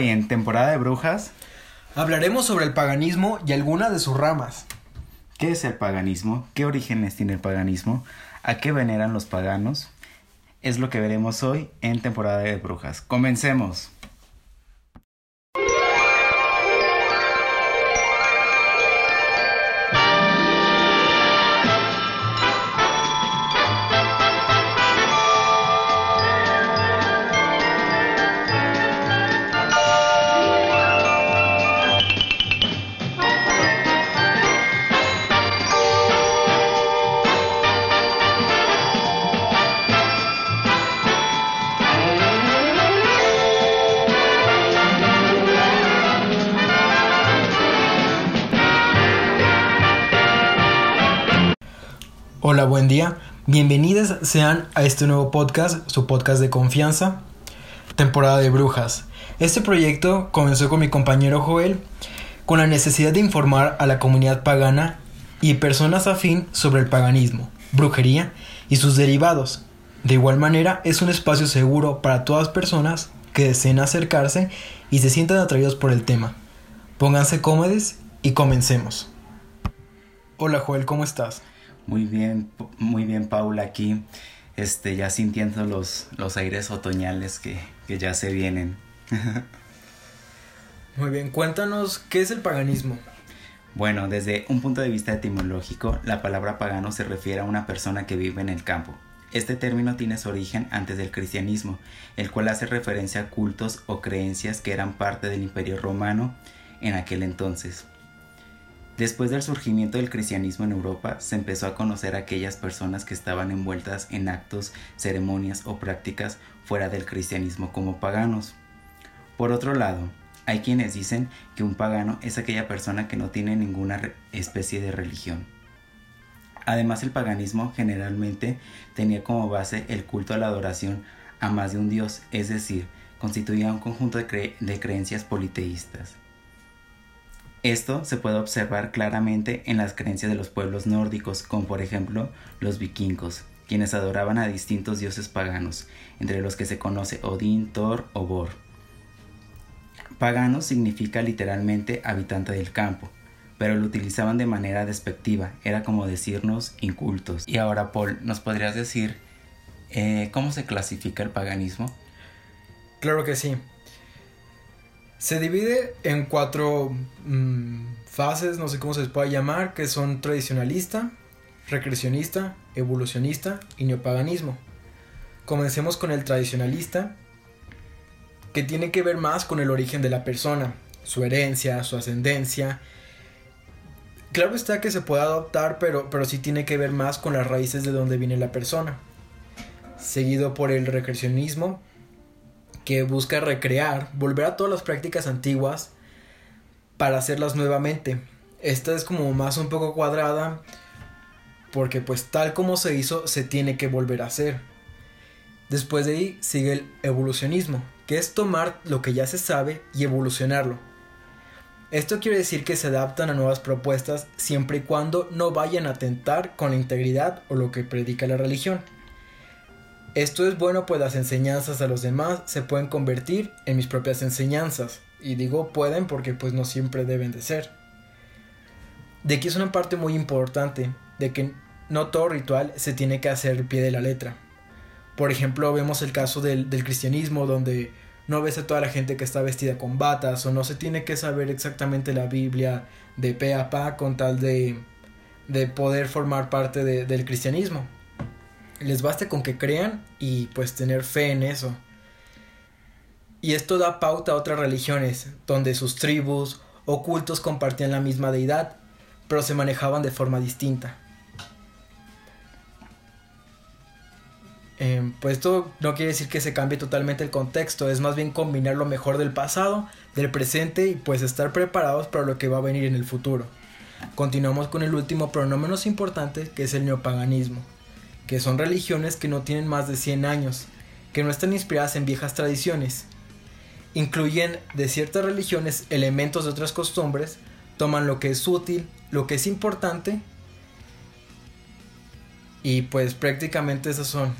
Hoy en temporada de brujas hablaremos sobre el paganismo y algunas de sus ramas. ¿Qué es el paganismo? ¿Qué orígenes tiene el paganismo? ¿A qué veneran los paganos? Es lo que veremos hoy en temporada de brujas. Comencemos. Bienvenidas sean a este nuevo podcast, su podcast de confianza, temporada de brujas. Este proyecto comenzó con mi compañero Joel con la necesidad de informar a la comunidad pagana y personas afín sobre el paganismo, brujería y sus derivados. De igual manera, es un espacio seguro para todas personas que deseen acercarse y se sientan atraídos por el tema. Pónganse cómodos y comencemos. Hola Joel, ¿cómo estás? Muy bien, muy bien, Paula, aquí, este, ya sintiendo los, los aires otoñales que, que ya se vienen. muy bien, cuéntanos, ¿qué es el paganismo? Bueno, desde un punto de vista etimológico, la palabra pagano se refiere a una persona que vive en el campo. Este término tiene su origen antes del cristianismo, el cual hace referencia a cultos o creencias que eran parte del imperio romano en aquel entonces. Después del surgimiento del cristianismo en Europa, se empezó a conocer a aquellas personas que estaban envueltas en actos, ceremonias o prácticas fuera del cristianismo como paganos. Por otro lado, hay quienes dicen que un pagano es aquella persona que no tiene ninguna especie de religión. Además, el paganismo generalmente tenía como base el culto a la adoración a más de un dios, es decir, constituía un conjunto de, de creencias politeístas. Esto se puede observar claramente en las creencias de los pueblos nórdicos, como por ejemplo los vikingos, quienes adoraban a distintos dioses paganos, entre los que se conoce Odín, Thor o Bor. Pagano significa literalmente habitante del campo, pero lo utilizaban de manera despectiva, era como decirnos incultos. Y ahora, Paul, ¿nos podrías decir eh, cómo se clasifica el paganismo? Claro que sí. Se divide en cuatro mm, fases, no sé cómo se les puede llamar, que son tradicionalista, recreacionista, evolucionista y neopaganismo. Comencemos con el tradicionalista, que tiene que ver más con el origen de la persona, su herencia, su ascendencia. Claro está que se puede adoptar, pero, pero sí tiene que ver más con las raíces de donde viene la persona. Seguido por el recreacionismo, que busca recrear, volver a todas las prácticas antiguas para hacerlas nuevamente. Esta es como más un poco cuadrada porque pues tal como se hizo se tiene que volver a hacer. Después de ahí sigue el evolucionismo, que es tomar lo que ya se sabe y evolucionarlo. Esto quiere decir que se adaptan a nuevas propuestas siempre y cuando no vayan a atentar con la integridad o lo que predica la religión. Esto es bueno pues las enseñanzas a los demás se pueden convertir en mis propias enseñanzas. Y digo pueden porque pues no siempre deben de ser. De aquí es una parte muy importante, de que no todo ritual se tiene que hacer al pie de la letra. Por ejemplo, vemos el caso del, cristianismo donde no ves a toda la gente que está vestida con batas o no se tiene que saber exactamente la Biblia de pe a pa con tal de, de poder formar parte del cristianismo les baste con que crean y pues tener fe en eso. Y esto da pauta a otras religiones, donde sus tribus o cultos compartían la misma deidad, pero se manejaban de forma distinta. Em, pues esto no quiere decir que se cambie totalmente el contexto, es más bien combinar lo mejor del pasado, del presente y pues estar preparados para lo que va a venir en el futuro. Continuamos con el último, pero no menos importante, que es el neopaganismo que son religiones que no tienen más de 100 años, que no están inspiradas en viejas tradiciones. Incluyen de ciertas religiones elementos de otras costumbres, toman lo que es útil, lo que es importante, y pues prácticamente esas son.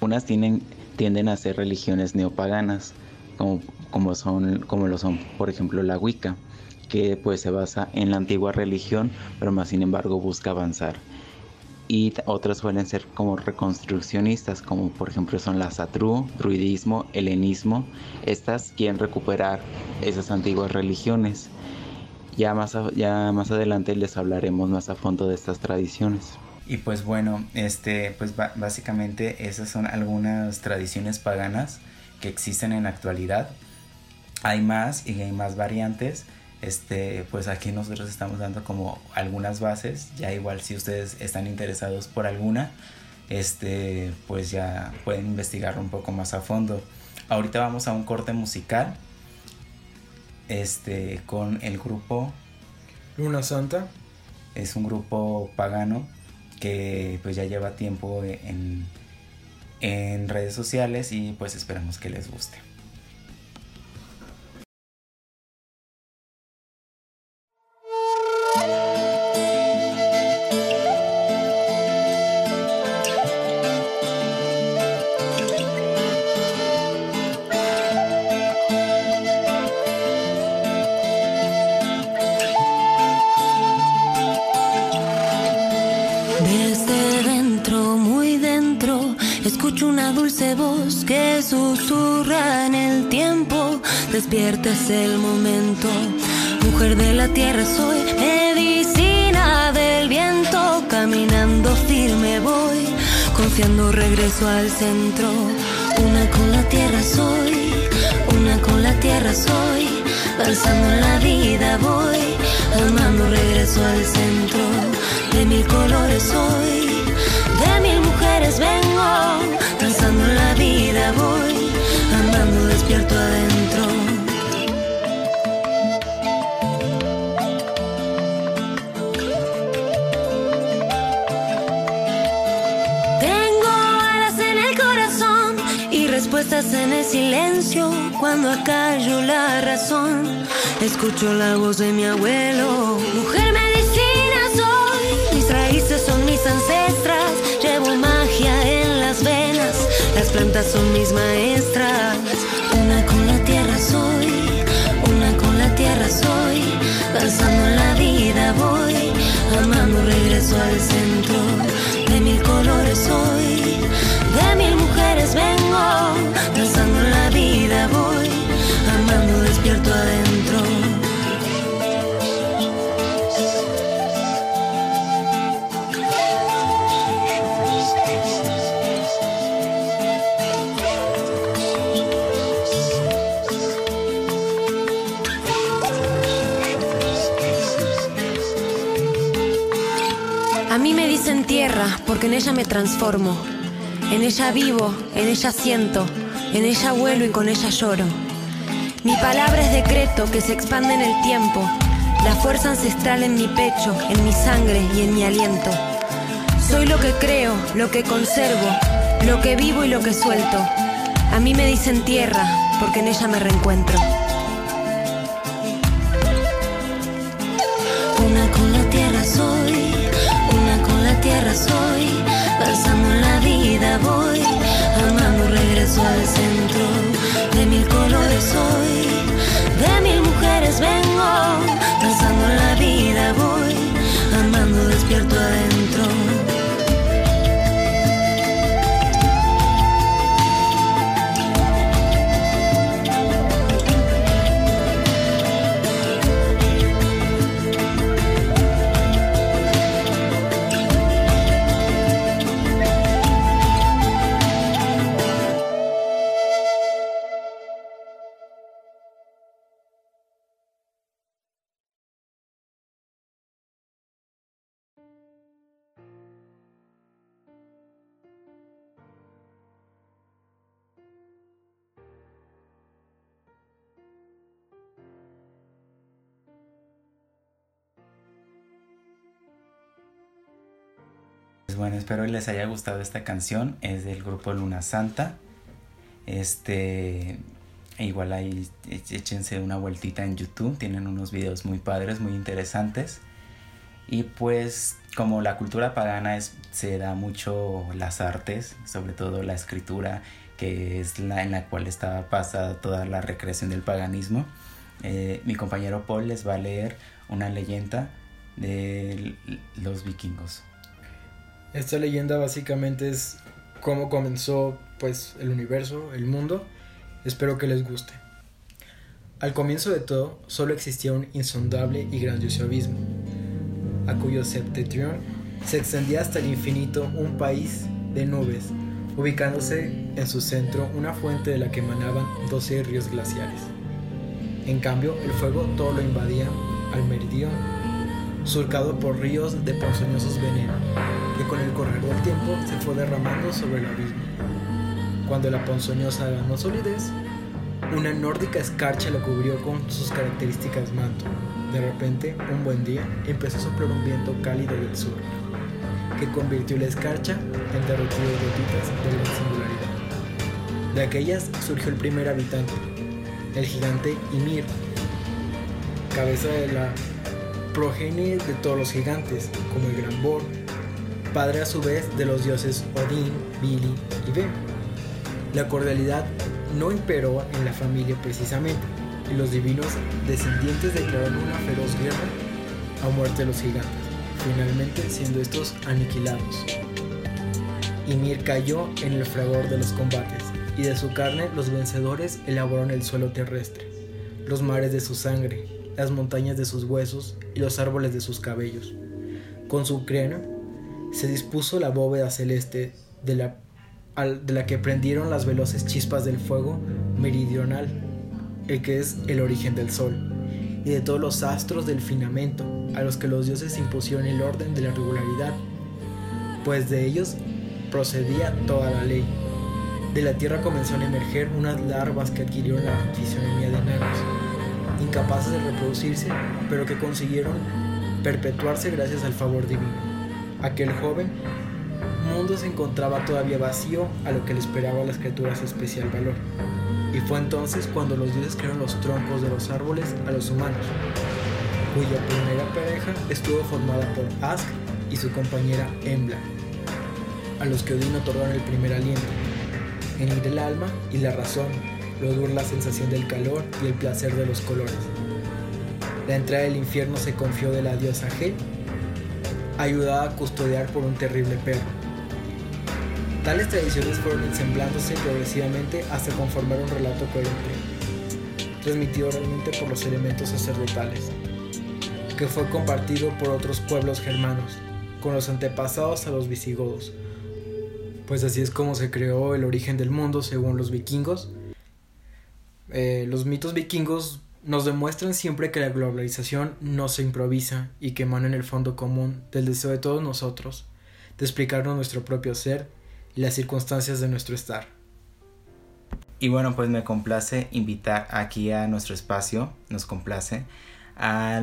Unas tienden a ser religiones neopaganas, como como, son, como lo son, por ejemplo, la Wicca, que pues se basa en la antigua religión, pero más sin embargo busca avanzar. Y otras suelen ser como reconstruccionistas, como por ejemplo son la Satru, druidismo, helenismo. Estas quieren recuperar esas antiguas religiones. Ya más, ya más adelante les hablaremos más a fondo de estas tradiciones. Y pues bueno, este, pues básicamente esas son algunas tradiciones paganas que existen en la actualidad. Hay más y hay más variantes. Este, pues aquí nosotros estamos dando como algunas bases. Ya igual si ustedes están interesados por alguna, este, pues ya pueden investigar un poco más a fondo. Ahorita vamos a un corte musical. Este, con el grupo Luna Santa. Es un grupo pagano que pues ya lleva tiempo en, en redes sociales y pues esperamos que les guste. Es el momento. Mujer de la tierra soy, medicina del viento, caminando firme voy, confiando regreso al centro. Una con la tierra soy, una con la tierra soy, danzando en la vida voy, amando regreso al centro. De mil colores soy, de mil mujeres vengo, danzando en la vida voy, amando despierto adentro. En el silencio cuando acallo la razón. Escucho la voz de mi abuelo. Mujer medicina soy, mis raíces son mis ancestras. Llevo magia en las venas, las plantas son mis maestras. Una con la tierra soy, una con la tierra soy. Danzando en la vida voy, amando regreso al centro. De mil colores soy, mil mujeres vengo Danzando la vida voy, amando despierto adentro. A mí me dicen tierra porque en ella me transformo. En ella vivo, en ella siento, en ella vuelo y con ella lloro. Mi palabra es decreto que se expande en el tiempo, la fuerza ancestral en mi pecho, en mi sangre y en mi aliento. Soy lo que creo, lo que conservo, lo que vivo y lo que suelto. A mí me dicen tierra, porque en ella me reencuentro. Mil mujeres vengo. Espero les haya gustado esta canción. Es del grupo Luna Santa. Este. Igual ahí échense una vueltita en YouTube. Tienen unos videos muy padres, muy interesantes. Y pues, como la cultura pagana es, se da mucho las artes, sobre todo la escritura, que es la en la cual estaba pasada toda la recreación del paganismo. Eh, mi compañero Paul les va a leer una leyenda de los vikingos. Esta leyenda básicamente es cómo comenzó pues el universo, el mundo. Espero que les guste. Al comienzo de todo, solo existía un insondable y grandioso abismo, a cuyo septentrión se extendía hasta el infinito un país de nubes, ubicándose en su centro una fuente de la que emanaban 12 ríos glaciares. En cambio, el fuego todo lo invadía al meridiano, surcado por ríos de ponzoñosos venenos, que con el correr del tiempo se fue derramando sobre el abismo. Cuando la ponzoñosa ganó solidez, una nórdica escarcha lo cubrió con sus características manto. De repente, un buen día, empezó a soplar un viento cálido del sur, que convirtió la escarcha en derretido de gotitas de gran singularidad. De aquellas surgió el primer habitante, el gigante Ymir, cabeza de la progenie de todos los gigantes, como el Gran Bor, padre a su vez de los dioses Odín, Vili y Ve. La cordialidad no imperó en la familia precisamente, y los divinos descendientes declararon una feroz guerra a muerte de los gigantes, finalmente siendo estos aniquilados. Ymir cayó en el fragor de los combates, y de su carne los vencedores elaboraron el suelo terrestre, los mares de su sangre, las montañas de sus huesos y los árboles de sus cabellos. Con su cráneo se dispuso la bóveda celeste de la de la que prendieron las veloces chispas del fuego meridional, el que es el origen del sol, y de todos los astros del finamento, a los que los dioses impusieron el orden de la regularidad, pues de ellos procedía toda la ley. De la tierra comenzaron a emerger unas larvas que adquirieron la fisionomía de enanos, incapaces de reproducirse, pero que consiguieron perpetuarse gracias al favor divino. Aquel joven mundo se encontraba todavía vacío a lo que le esperaba a las criaturas especial valor. Y fue entonces cuando los dioses crearon los troncos de los árboles a los humanos, cuya primera pareja estuvo formada por Ask y su compañera Embla, a los que Odín otorgaron el primer aliento, en el alma y la razón, luego la sensación del calor y el placer de los colores. La entrada del infierno se confió de la diosa Hel, ayudada a custodiar por un terrible perro, Tales tradiciones fueron ensamblándose progresivamente hasta conformar un relato coherente, transmitido oralmente por los elementos sacerdotales, que fue compartido por otros pueblos germanos, con los antepasados a los visigodos. Pues así es como se creó el origen del mundo según los vikingos. Eh, los mitos vikingos nos demuestran siempre que la globalización no se improvisa y que emana en el fondo común del deseo de todos nosotros de explicarnos nuestro propio ser y las circunstancias de nuestro estar. Y bueno, pues me complace invitar aquí a nuestro espacio, nos complace, a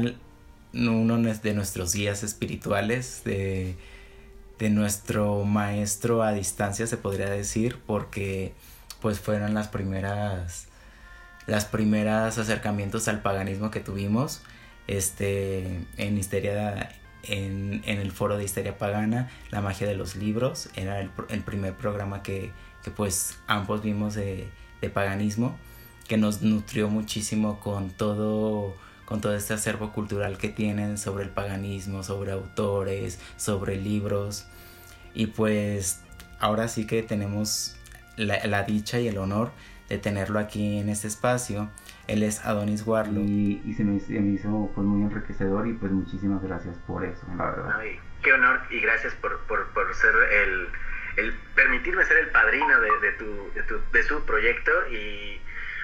uno de nuestros guías espirituales, de, de nuestro maestro a distancia, se podría decir, porque pues fueron las primeras las primeras acercamientos al paganismo que tuvimos este en Histeria en, el foro de Histeria Pagana, La magia de los libros, era el, primer programa que, pues ambos vimos de, paganismo, que nos nutrió muchísimo con todo, con todo este acervo cultural que tienen sobre el paganismo, sobre autores, sobre libros. Y pues ahora sí que tenemos la dicha y el honor de tenerlo aquí en este espacio él es Adonis Warlock. Y, se, me, hizo pues, muy enriquecedor y pues muchísimas gracias por eso, la verdad. qué honor y gracias por, ser el, el, permitirme ser el padrino de, de, tu, de, tu, de su proyecto y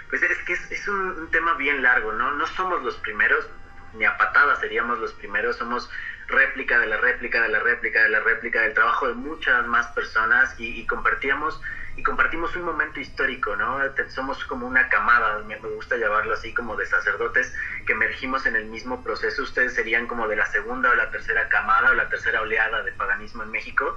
pues es que es, un, tema bien largo, ¿no? No somos los primeros, ni a patadas seríamos los primeros, somos réplica de la réplica de la réplica de la réplica del trabajo de muchas más personas y, y compartíamos y compartimos un momento histórico, ¿no? Somos como una camada, me gusta llamarlo así, como de sacerdotes que emergimos en el mismo proceso. Ustedes serían como de la segunda o la tercera camada o la tercera oleada de paganismo en México.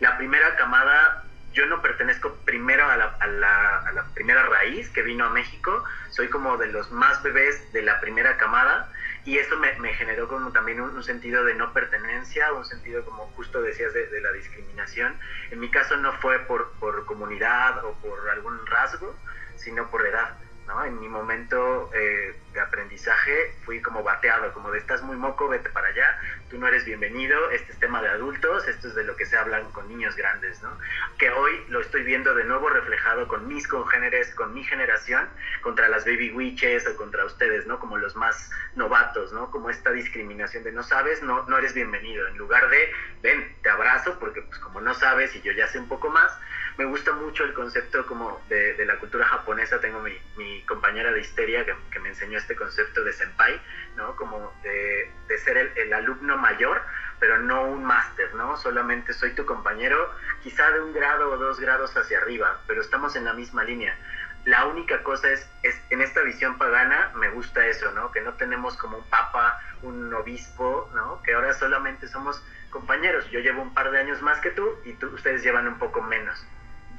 La primera camada, yo no pertenezco primero a la, a la, a la primera raíz que vino a México, soy como de los más bebés de la primera camada y eso me, generó como también un, sentido de no pertenencia, un sentido como justo decías de, la discriminación. En mi caso no fue por, por, comunidad o por algún rasgo, sino por edad. ¿no? En mi momento eh, de aprendizaje fui como bateado, como de estás muy moco, vete para allá, tú no eres bienvenido, este es tema de adultos, esto es de lo que se hablan con niños grandes, ¿no? Que hoy lo estoy viendo de nuevo reflejado con mis congéneres, con mi generación, contra las baby witches o contra ustedes, ¿no? Como los más novatos, ¿no? Como esta discriminación de no sabes, no, no eres bienvenido, en lugar de, ven, te abrazo, porque pues como no sabes y yo ya sé un poco más, me gusta mucho el concepto como de, la cultura japonesa. Tengo mi, compañera de histeria que, me enseñó este concepto de senpai, ¿no? Como de, ser el, el, alumno mayor, pero no un máster, ¿no? Solamente soy tu compañero, quizá de un grado o dos grados hacia arriba, pero estamos en la misma línea. La única cosa es, es, en esta visión pagana, me gusta eso, ¿no? Que no tenemos como un papa, un obispo, ¿no? Que ahora solamente somos compañeros. Yo llevo un par de años más que tú y tú, ustedes llevan un poco menos.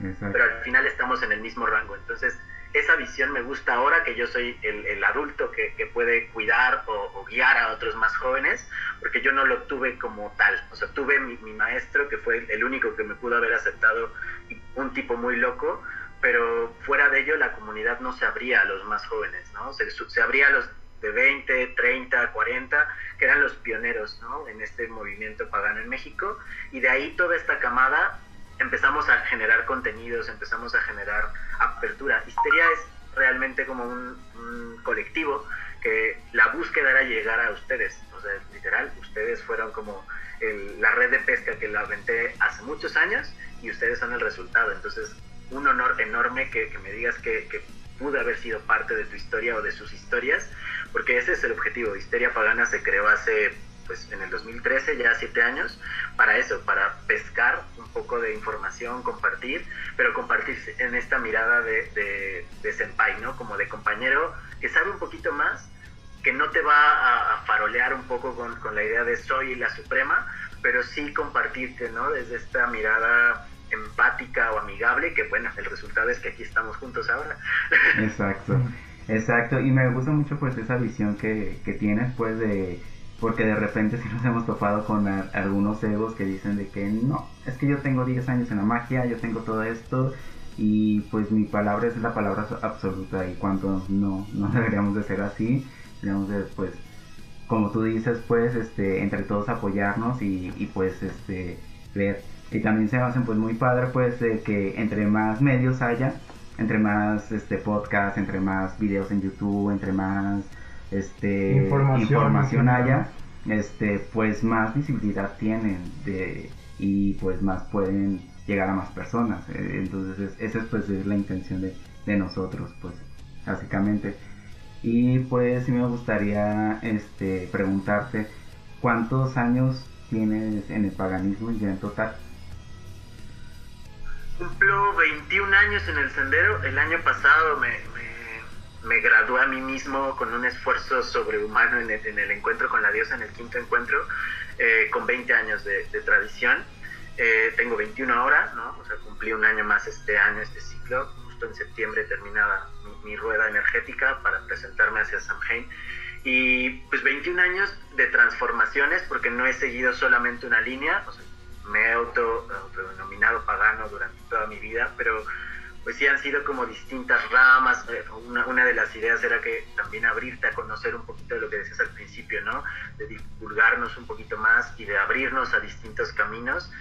Exacto. pero al final estamos en el mismo rango. Entonces, esa visión me gusta ahora que yo soy el, el adulto que, que, puede cuidar o, o, guiar a otros más jóvenes, porque yo no lo tuve como tal. O sea, tuve mi, mi, maestro que fue el único que me pudo haber aceptado, un tipo muy loco, pero fuera de ello la comunidad no se abría a los más jóvenes, ¿no? Se, se abría a los de 20, 30, 40, que eran los pioneros, ¿no? En este movimiento pagano en México, y de ahí toda esta camada empezamos a generar contenidos, empezamos a generar apertura. Histeria es realmente como un, un, colectivo que la búsqueda era llegar a ustedes, o sea, literal, ustedes fueron como el, la red de pesca que la aventé hace muchos años y ustedes son el resultado. Entonces, un honor enorme que, que me digas que, que pude haber sido parte de tu historia o de sus historias, porque ese es el objetivo. Histeria Pagana se creó hace pues en el 2013, ya siete años, para eso, para pescar un poco de información, compartir, pero compartir en esta mirada de, de, de senpai, ¿no? Como de compañero que sabe un poquito más, que no te va a, a farolear un poco con, con, la idea de soy la suprema, pero sí compartirte, ¿no? Desde esta mirada empática o amigable, que bueno, el resultado es que aquí estamos juntos ahora. Exacto, exacto, y me gusta mucho pues esa visión que, que tienes pues de porque de repente sí nos hemos topado con algunos egos que dicen de que no, es que yo tengo 10 años en la magia, yo tengo todo esto y pues mi palabra es la palabra absoluta y cuando no, no deberíamos de ser así, deberíamos de pues, como tú dices pues, este, entre todos apoyarnos y, y pues este, ver. Y también se hacen pues muy padre pues de que entre más medios haya, entre más este podcast, entre más videos en YouTube, entre más este, información, información haya, este, pues más visibilidad tienen de, y pues más pueden llegar a más personas. Eh, entonces es, esa es pues es la intención de, de, nosotros, pues básicamente. Y pues sí me gustaría este, preguntarte, ¿cuántos años tienes en el paganismo ya en total? Cumplo 21 años en el sendero. El año pasado me, me gradué a mí mismo con un esfuerzo sobrehumano en el, en el encuentro con la diosa, en el quinto encuentro, eh, con 20 años de, tradición. Eh, tengo 21 ahora, ¿no? O sea, cumplí un año más este año, este ciclo. Justo en septiembre terminaba mi, mi rueda energética para presentarme hacia Samhain. Y pues 21 años de transformaciones, porque no he seguido solamente una línea, o sea, me he auto, autodenominado pagano durante toda mi vida, pero pues sí han sido como distintas ramas. Una, una, de las ideas era que también abrirte a conocer un poquito de lo que decías al principio, ¿no? De divulgarnos un poquito más y de abrirnos a distintos caminos.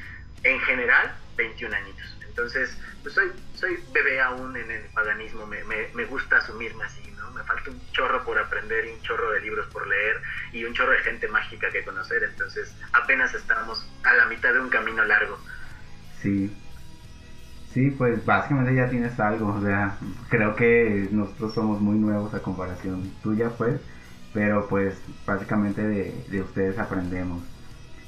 En general, 21 añitos. Entonces, pues soy, soy bebé aún en el paganismo, me, me, me gusta asumirme así, ¿no? Me falta un chorro por aprender y un chorro de libros por leer y un chorro de gente mágica que conocer. Entonces, apenas estamos a la mitad de un camino largo. Sí, Sí, pues básicamente ya tienes algo, o sea, creo que nosotros somos muy nuevos a comparación tuya, pues, pero pues básicamente de, de ustedes aprendemos.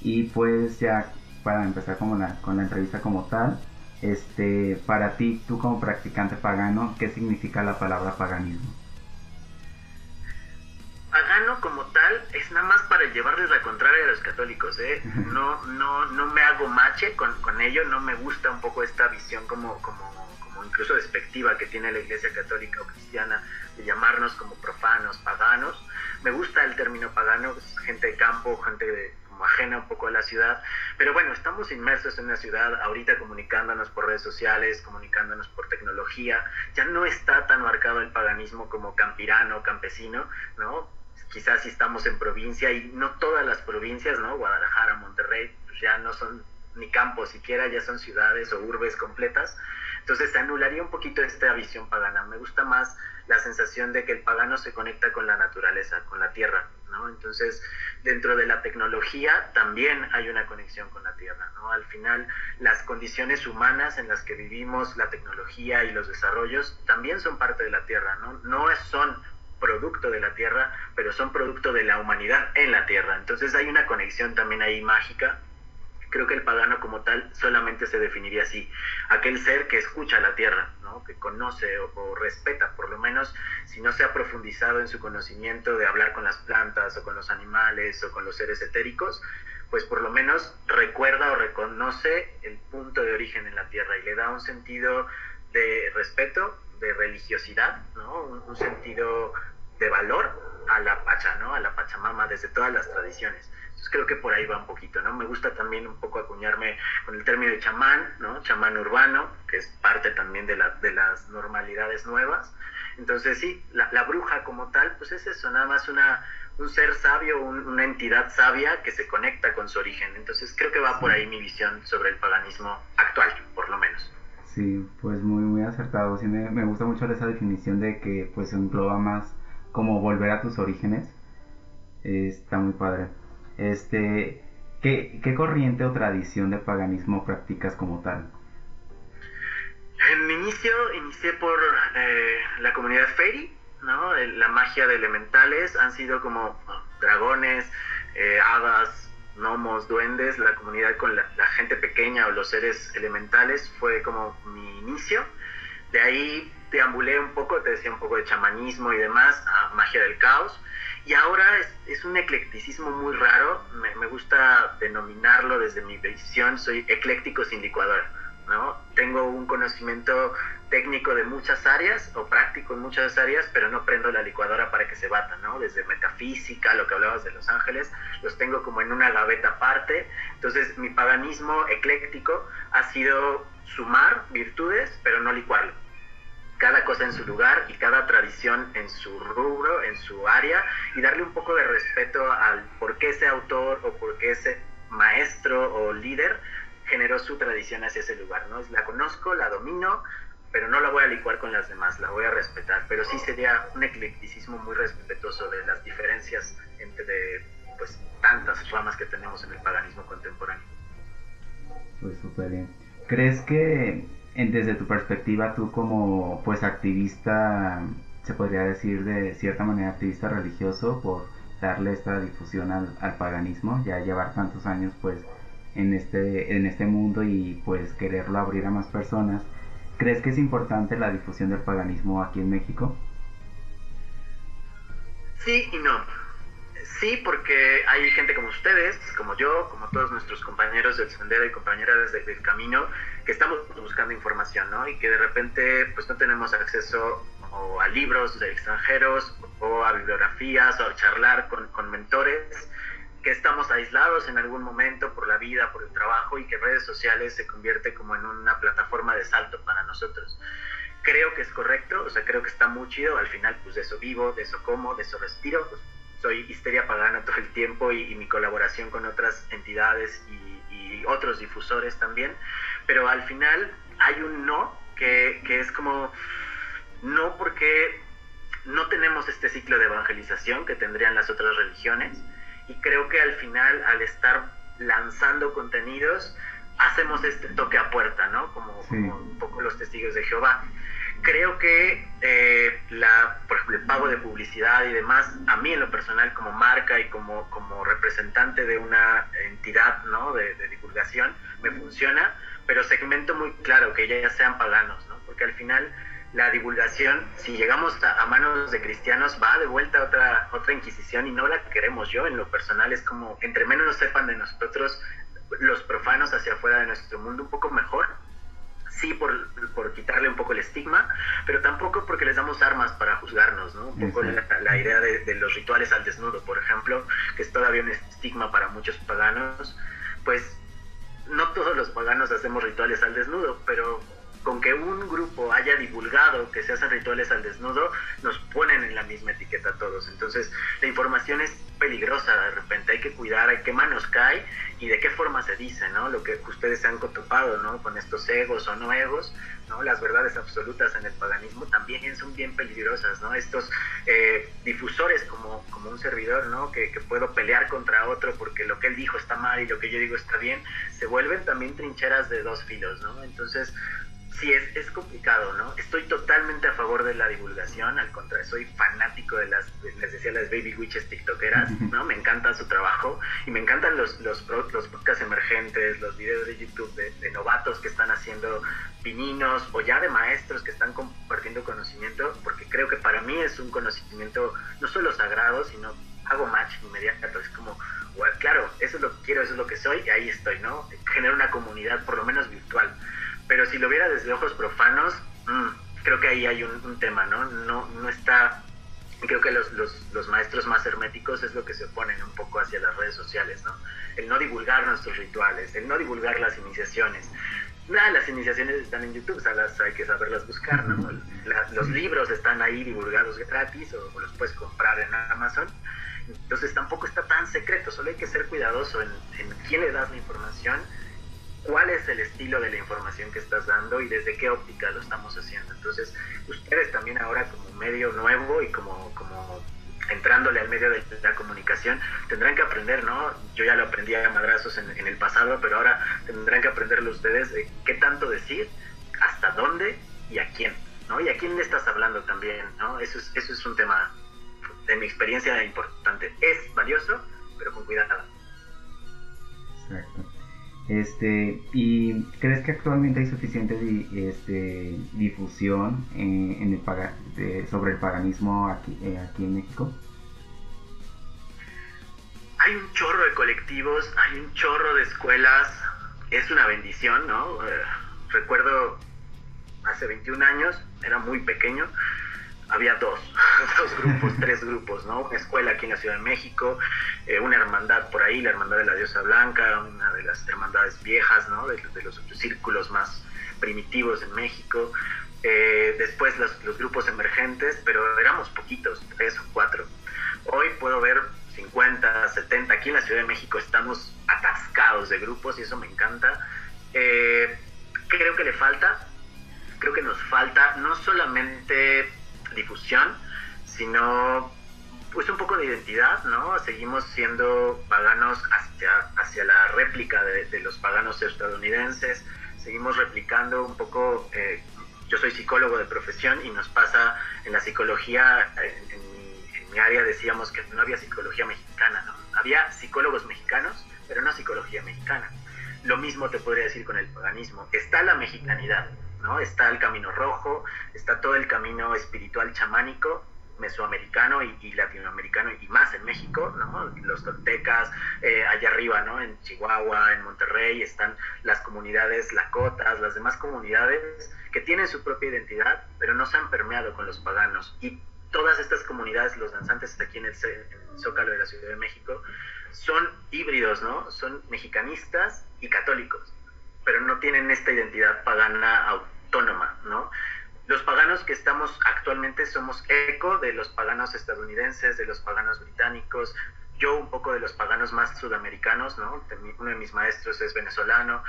Y pues ya para empezar la, con la entrevista como tal, este, para ti, tú como practicante pagano, ¿qué significa la palabra paganismo? Pagano como tal es nada más para llevarles la contraria a los católicos, ¿eh? No, no, no me hago mache con, con ello, no me gusta un poco esta visión como, como, como incluso despectiva que tiene la iglesia católica o cristiana de llamarnos como profanos, paganos, Me gusta el término pagano, gente de campo, gente de, como ajena un poco a la ciudad, pero bueno, estamos inmersos en una ciudad ahorita comunicándonos por redes sociales, comunicándonos por tecnología, ya no está tan marcado el paganismo como campirano, campesino, ¿no? Quizás si estamos en provincia y no todas las provincias, ¿no? Guadalajara, Monterrey, pues ya no son ni campos siquiera, ya son ciudades o urbes completas. Entonces se anularía un poquito esta visión pagana. Me gusta más la sensación de que el pagano se conecta con la naturaleza, con la tierra, ¿no? Entonces, dentro de la tecnología también hay una conexión con la tierra, ¿no? Al final, las condiciones humanas en las que vivimos, la tecnología y los desarrollos también son parte de la tierra, ¿no? No son producto de la tierra, pero son producto de la humanidad en la tierra. Entonces hay una conexión también ahí mágica creo que el pagano como tal solamente se definiría así, aquel ser que escucha la tierra, ¿no? que conoce o, respeta, por lo menos si no se ha profundizado en su conocimiento de hablar con las plantas o con los animales o con los seres etéricos, pues por lo menos recuerda o reconoce el punto de origen en la tierra y le da un sentido de respeto, de religiosidad, ¿no? un, un sentido de valor a la Pacha, ¿no? A la Pachamama desde todas las tradiciones. Entonces creo que por ahí va un poquito, ¿no? Me gusta también un poco acuñarme con el término de chamán, ¿no? Chamán urbano, que es parte también de, la, de las normalidades nuevas. Entonces sí, la, la, bruja como tal, pues es eso, nada más una, un ser sabio, una entidad sabia que se conecta con su origen. Entonces creo que va por ahí mi visión sobre el paganismo actual, por lo menos. Sí, pues muy, muy acertado. Sí, me, me gusta mucho esa definición de que pues engloba más como volver a tus orígenes. Está muy padre. Este, ¿qué, ¿qué, corriente o tradición de paganismo practicas como tal? En mi inicio inicié por eh, la comunidad Fairy, ¿no? La magia de elementales han sido como dragones, eh, hadas, gnomos, duendes, la comunidad con la, gente pequeña o los seres elementales fue como mi inicio. De ahí deambulé un poco, te decía un poco de chamanismo y demás, a magia del caos. Y ahora es, un eclecticismo muy raro, me, me, gusta denominarlo desde mi visión, soy ecléctico sin licuadora, ¿no? Tengo un conocimiento técnico de muchas áreas o práctico en muchas áreas, pero no prendo la licuadora para que se bata, ¿no? Desde metafísica, lo que hablabas de Los Ángeles, los tengo como en una gaveta aparte. Entonces, mi paganismo ecléctico ha sido sumar virtudes, pero no licuarlo cada cosa en su lugar y cada tradición en su rubro, en su área, y darle un poco de respeto al por qué ese autor o por qué ese maestro o líder generó su tradición hacia ese lugar, ¿no? La conozco, la domino, pero no la voy a licuar con las demás, la voy a respetar, pero sí sería un eclecticismo muy respetuoso de las diferencias entre pues tantas ramas que tenemos en el paganismo contemporáneo. Pues súper bien. ¿Crees que desde tu perspectiva, tú como pues activista, se podría decir de cierta manera activista religioso por darle esta difusión al, al, paganismo, ya llevar tantos años pues en este, en este mundo y pues quererlo abrir a más personas. ¿Crees que es importante la difusión del paganismo aquí en México? Sí y no Sí, porque hay gente como ustedes, como yo, como todos nuestros compañeros del sendero y compañeras del camino, que estamos buscando información, ¿no? Y que de repente pues no tenemos acceso o a libros de extranjeros o a bibliografías o a charlar con, con mentores, que estamos aislados en algún momento por la vida, por el trabajo y que redes sociales se convierte como en una plataforma de salto para nosotros. Creo que es correcto, o sea, creo que está muy chido, al final pues de eso vivo, de eso como, de eso respiro, pues soy histeria pagana todo el tiempo y, mi colaboración con otras entidades y, y, otros difusores también, pero al final hay un no que, que es como no porque no tenemos este ciclo de evangelización que tendrían las otras religiones y creo que al final al estar lanzando contenidos hacemos este toque a puerta, ¿no? Como, sí. como un poco los testigos de Jehová creo que eh, la, por ejemplo, el pago de publicidad y demás, a mí en lo personal como marca y como, como representante de una entidad ¿no? de, de divulgación, me funciona, pero segmento muy claro que ya sean paganos, ¿no? porque al final la divulgación, si llegamos a, a, manos de cristianos, va de vuelta a otra, otra inquisición y no la queremos. Yo en lo personal, es como, entre menos sepan de nosotros, los profanos hacia afuera de nuestro mundo, un poco mejor. Sí por, por, quitarle un poco el estigma, pero tampoco porque les damos armas para juzgarnos, ¿no? Un poco la, idea de, de, los rituales al desnudo, por ejemplo, que es todavía un estigma para muchos paganos, pues no todos los paganos hacemos rituales al desnudo, pero con que un grupo haya divulgado que se hacen rituales al desnudo, nos ponen en la misma etiqueta a todos. Entonces, la información es peligrosa de repente, hay que cuidar, hay qué manos cae y de qué forma se dice, ¿no? Lo que ustedes se han topado, ¿no? Con estos egos o no egos, ¿no? Las verdades absolutas en el paganismo también son bien peligrosas, ¿no? Estos eh, difusores como, como un servidor, ¿no? Que puedo pelear contra otro porque lo que él dijo está mal y lo que yo digo está bien, se vuelven también trincheras de dos filos, ¿no? Entonces, sí, es, es complicado, ¿no? Estoy totalmente a favor de la divulgación, al contrario, soy fanático de las, les decía, las baby witches tiktokeras, ¿no? Me encanta su trabajo y me encantan los, los, los podcasts emergentes, los videos de YouTube de, novatos que están haciendo pininos o ya de maestros que están compartiendo conocimiento, porque creo que para mí es un conocimiento no solo sagrado, sino hago match inmediato, es como, claro, eso es lo que quiero, eso es lo que soy y ahí estoy, ¿no? Genero una comunidad, por lo menos virtual pero si lo viera desde ojos profanos, mm, creo que ahí hay un, tema, ¿no? ¿no? No está... Creo que los, los, los, maestros más herméticos es lo que se oponen un poco hacia las redes sociales, ¿no? El no divulgar nuestros rituales, el no divulgar las iniciaciones. Nada, las iniciaciones están en YouTube, o hay que saberlas buscar, ¿no? los libros están ahí divulgados gratis o, los puedes comprar en Amazon. Entonces tampoco está tan secreto, solo hay que ser cuidadoso en, en quién le das la información cuál es el estilo de la información que estás dando y desde qué óptica lo estamos haciendo. Entonces, ustedes también ahora como medio nuevo y como, como entrándole al medio de la comunicación, tendrán que aprender, ¿no? Yo ya lo aprendí a madrazos en, el pasado, pero ahora tendrán que aprenderlo ustedes de qué tanto decir, hasta dónde y a quién, ¿no? Y a quién le estás hablando también, ¿no? Eso es, eso es un tema, de mi experiencia, importante. Es valioso, pero con cuidado. Exacto. Este, ¿Y crees que actualmente hay suficiente este, difusión en, el, sobre el paganismo aquí, eh, aquí en México? Hay un chorro de colectivos, hay un chorro de escuelas, es una bendición, ¿no? Eh, recuerdo hace 21 años, era muy pequeño, había dos, dos grupos, tres grupos, ¿no? Una escuela aquí en la Ciudad de México, eh, una hermandad por ahí, la Hermandad de la Diosa Blanca, una de las hermandades viejas, ¿no? De, los círculos más primitivos en México. Eh, después los, grupos emergentes, pero éramos poquitos, tres o cuatro. Hoy puedo ver 50, 70, aquí en la Ciudad de México estamos atascados de grupos y eso me encanta. Eh, creo que le falta, creo que nos falta no solamente difusión, sino pues un poco de identidad, ¿no? Seguimos siendo paganos hacia, hacia la réplica de, los paganos estadounidenses, seguimos replicando un poco, eh, yo soy psicólogo de profesión y nos pasa en la psicología, en, mi, área decíamos que no había psicología mexicana, ¿no? Había psicólogos mexicanos, pero no psicología mexicana. Lo mismo te podría decir con el paganismo. Está la mexicanidad, ¿no? Está el camino rojo, está todo el camino espiritual chamánico, mesoamericano y, latinoamericano y más en México, ¿no? Los toltecas, eh, allá arriba, ¿no? En Chihuahua, en Monterrey, están las comunidades lacotas, las demás comunidades que tienen su propia identidad, pero no se han permeado con los paganos. Y todas estas comunidades, los danzantes aquí en el, en el Zócalo de la Ciudad de México, son híbridos, ¿no? Son mexicanistas y católicos pero no tienen esta identidad pagana autónoma, ¿no? Los paganos que estamos actualmente somos eco de los paganos estadounidenses, de los paganos británicos, yo un poco de los paganos más sudamericanos, ¿no? Uno de mis maestros es venezolano,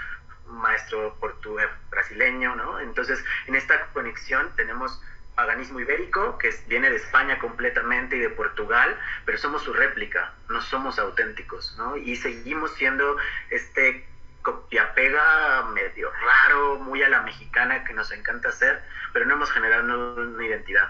un maestro portugués brasileño, ¿no? Entonces, en esta conexión tenemos paganismo ibérico, que viene de España completamente y de Portugal, pero somos su réplica, no somos auténticos, ¿no? Y seguimos siendo este copia pega medio raro, muy a la mexicana que nos encanta hacer, pero no hemos generado una identidad.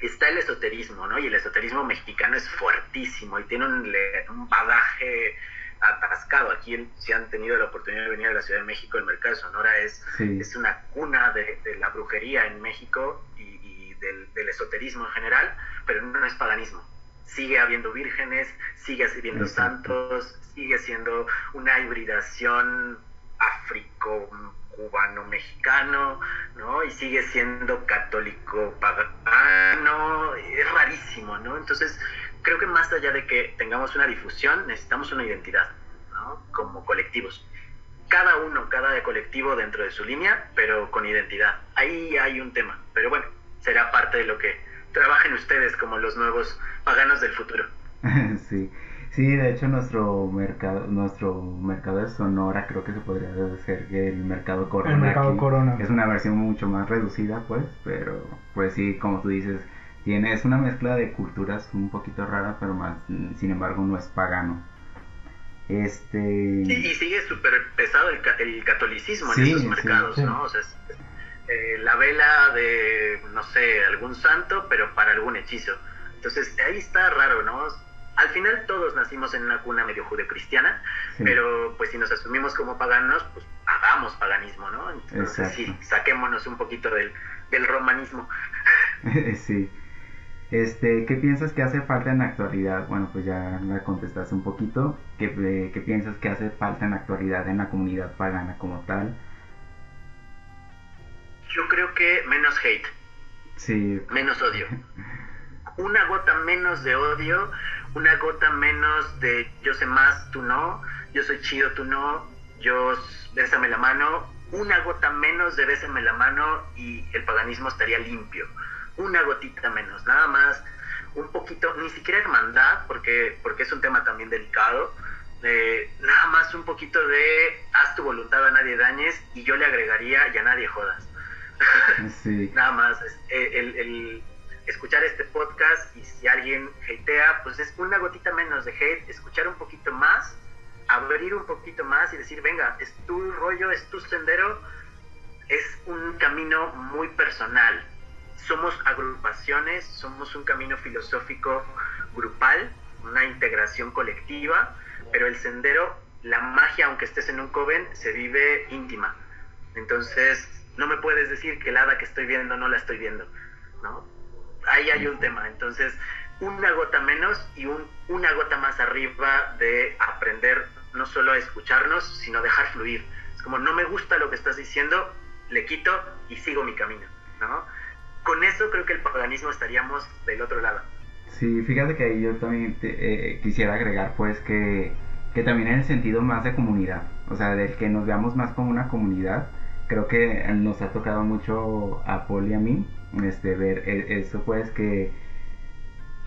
Está el esoterismo, ¿no? Y el esoterismo mexicano es fuertísimo y tiene un, un bagaje atascado. Aquí, si han tenido la oportunidad de venir a la Ciudad de México, el mercado de Sonora es, es una cuna de, la brujería en México y, del, del, esoterismo en general, pero no es paganismo sigue habiendo vírgenes, sigue habiendo santos, sigue siendo una hibridación africo cubano-mexicano, ¿no? Y sigue siendo católico pagano, es rarísimo, ¿no? Entonces, creo que más allá de que tengamos una difusión, necesitamos una identidad, ¿no? Como colectivos. Cada uno, cada colectivo dentro de su línea, pero con identidad. Ahí hay un tema, pero bueno, será parte de lo que trabajen ustedes como los nuevos paganos del futuro. sí. Sí, de hecho nuestro mercado, nuestro mercado de Sonora creo que se podría decir que el mercado Corona. El mercado Corona. Es una versión mucho más reducida, pues, pero pues sí, como tú dices, tiene, es una mezcla de culturas un poquito rara, pero más, sin embargo, no es pagano. Este... y sigue súper pesado el, el, catolicismo en esos mercados, ¿no? O sea, eh, la vela de, no sé, algún santo, pero para algún hechizo. Entonces, ahí está raro, ¿no? al final todos nacimos en una cuna medio judeocristiana, pero pues si nos asumimos como paganos, pues hagamos paganismo, ¿no? Entonces sí, saquémonos un poquito del, del romanismo. sí. Este, ¿qué piensas que hace falta en la actualidad? Bueno, pues ya me contestaste un poquito. ¿Qué, eh, ¿Qué piensas que hace falta en la actualidad en la comunidad pagana como tal? Yo creo que menos hate. Sí. Menos odio. Una gota menos de odio, una gota menos de yo sé más, tú no, yo soy chido, tú no, yo bésame la mano, una gota menos de bésame la mano y el paganismo estaría limpio. Una gotita menos, nada más, un poquito, ni siquiera hermandad, porque, porque es un tema también delicado, nada más un poquito de haz tu voluntad a nadie dañes y yo le agregaría y a nadie jodas. nada más, el escuchar este podcast y si alguien hatea, pues es una gotita menos de hate, escuchar un poquito más, abrir un poquito más y decir, venga, es tu rollo, es tu sendero, es un camino muy personal. Somos agrupaciones, somos un camino filosófico grupal, una integración colectiva, pero el sendero, la magia, aunque estés en un coven, se vive íntima. Entonces, no me puedes decir que la hada que estoy viendo no la estoy viendo, ¿no? ahí hay un tema. Entonces, una gota menos y un, una gota más arriba de aprender no solo a escucharnos, sino dejar fluir. Es como, no me gusta lo que estás diciendo, le quito y sigo mi camino, ¿no? Con eso creo que el paganismo estaríamos del otro lado. Sí, fíjate que ahí yo también eh, quisiera agregar pues que, que también en el sentido más de comunidad, o sea, del que nos veamos más como una comunidad, creo que nos ha tocado mucho a Paul y a mí, este, ver e, eso pues que,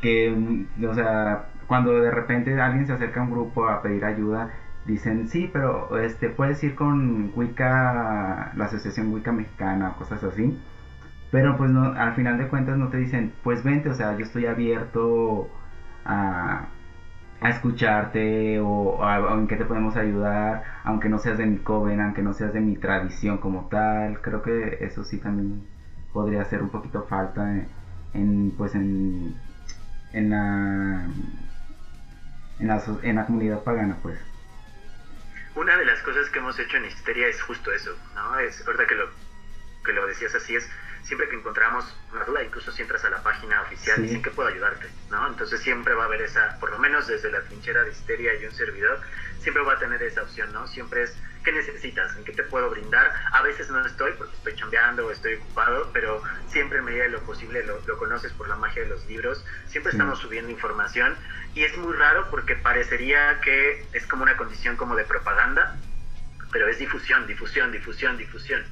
que, o sea, cuando de repente alguien se acerca a un grupo a pedir ayuda, dicen, sí, pero este, puedes ir con Wicca, la Asociación Wicca Mexicana, cosas así. Pero pues no, al final de cuentas no te dicen, pues vente, o sea, yo estoy abierto a, a escucharte o, en qué te podemos ayudar, aunque no seas de mi coven, aunque no seas de mi tradición como tal. Creo que eso sí también podría hacer un poquito falta en, pues en, en la en la, en la comunidad pagana pues una de las cosas que hemos hecho en Histeria es justo eso no es verdad que lo que lo decías así es siempre que encontramos una duda, incluso si entras a la página oficial, dicen que puedo ayudarte, ¿no? Entonces siempre va a haber esa, por lo menos desde la trinchera de histeria y un servidor, siempre va a tener esa opción, ¿no? Siempre es, ¿qué necesitas? ¿En qué te puedo brindar? A veces no estoy porque estoy chambeando o estoy ocupado, pero siempre en medida de lo posible lo, conoces por la magia de los libros, siempre estamos subiendo información y es muy raro porque parecería que es como una condición como de propaganda, pero es difusión, difusión, difusión, difusión